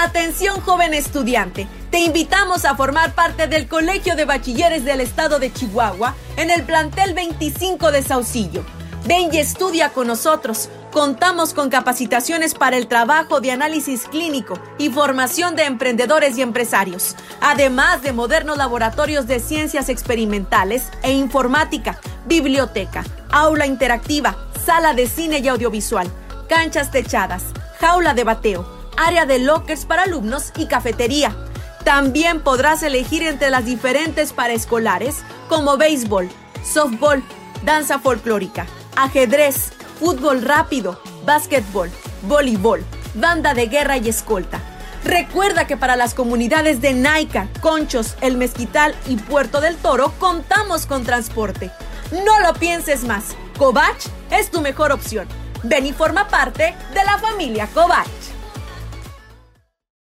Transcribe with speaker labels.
Speaker 1: Atención joven estudiante, te invitamos a formar parte del Colegio de Bachilleres del Estado de Chihuahua en el plantel 25 de Saucillo. Ven y estudia con nosotros. Contamos con capacitaciones para el trabajo de análisis clínico y formación de emprendedores y empresarios, además de modernos laboratorios de ciencias experimentales e informática, biblioteca, aula interactiva, sala de cine y audiovisual, canchas techadas, jaula de bateo, área de lockers para alumnos y cafetería. También podrás elegir entre las diferentes paraescolares como béisbol, softball, danza folclórica, ajedrez, fútbol rápido, básquetbol, voleibol, banda de guerra y escolta. Recuerda que para las comunidades de Naica, Conchos, El Mezquital y Puerto del Toro contamos con transporte. No lo pienses más, Covach es tu mejor opción. Ven y forma parte de la familia Covach.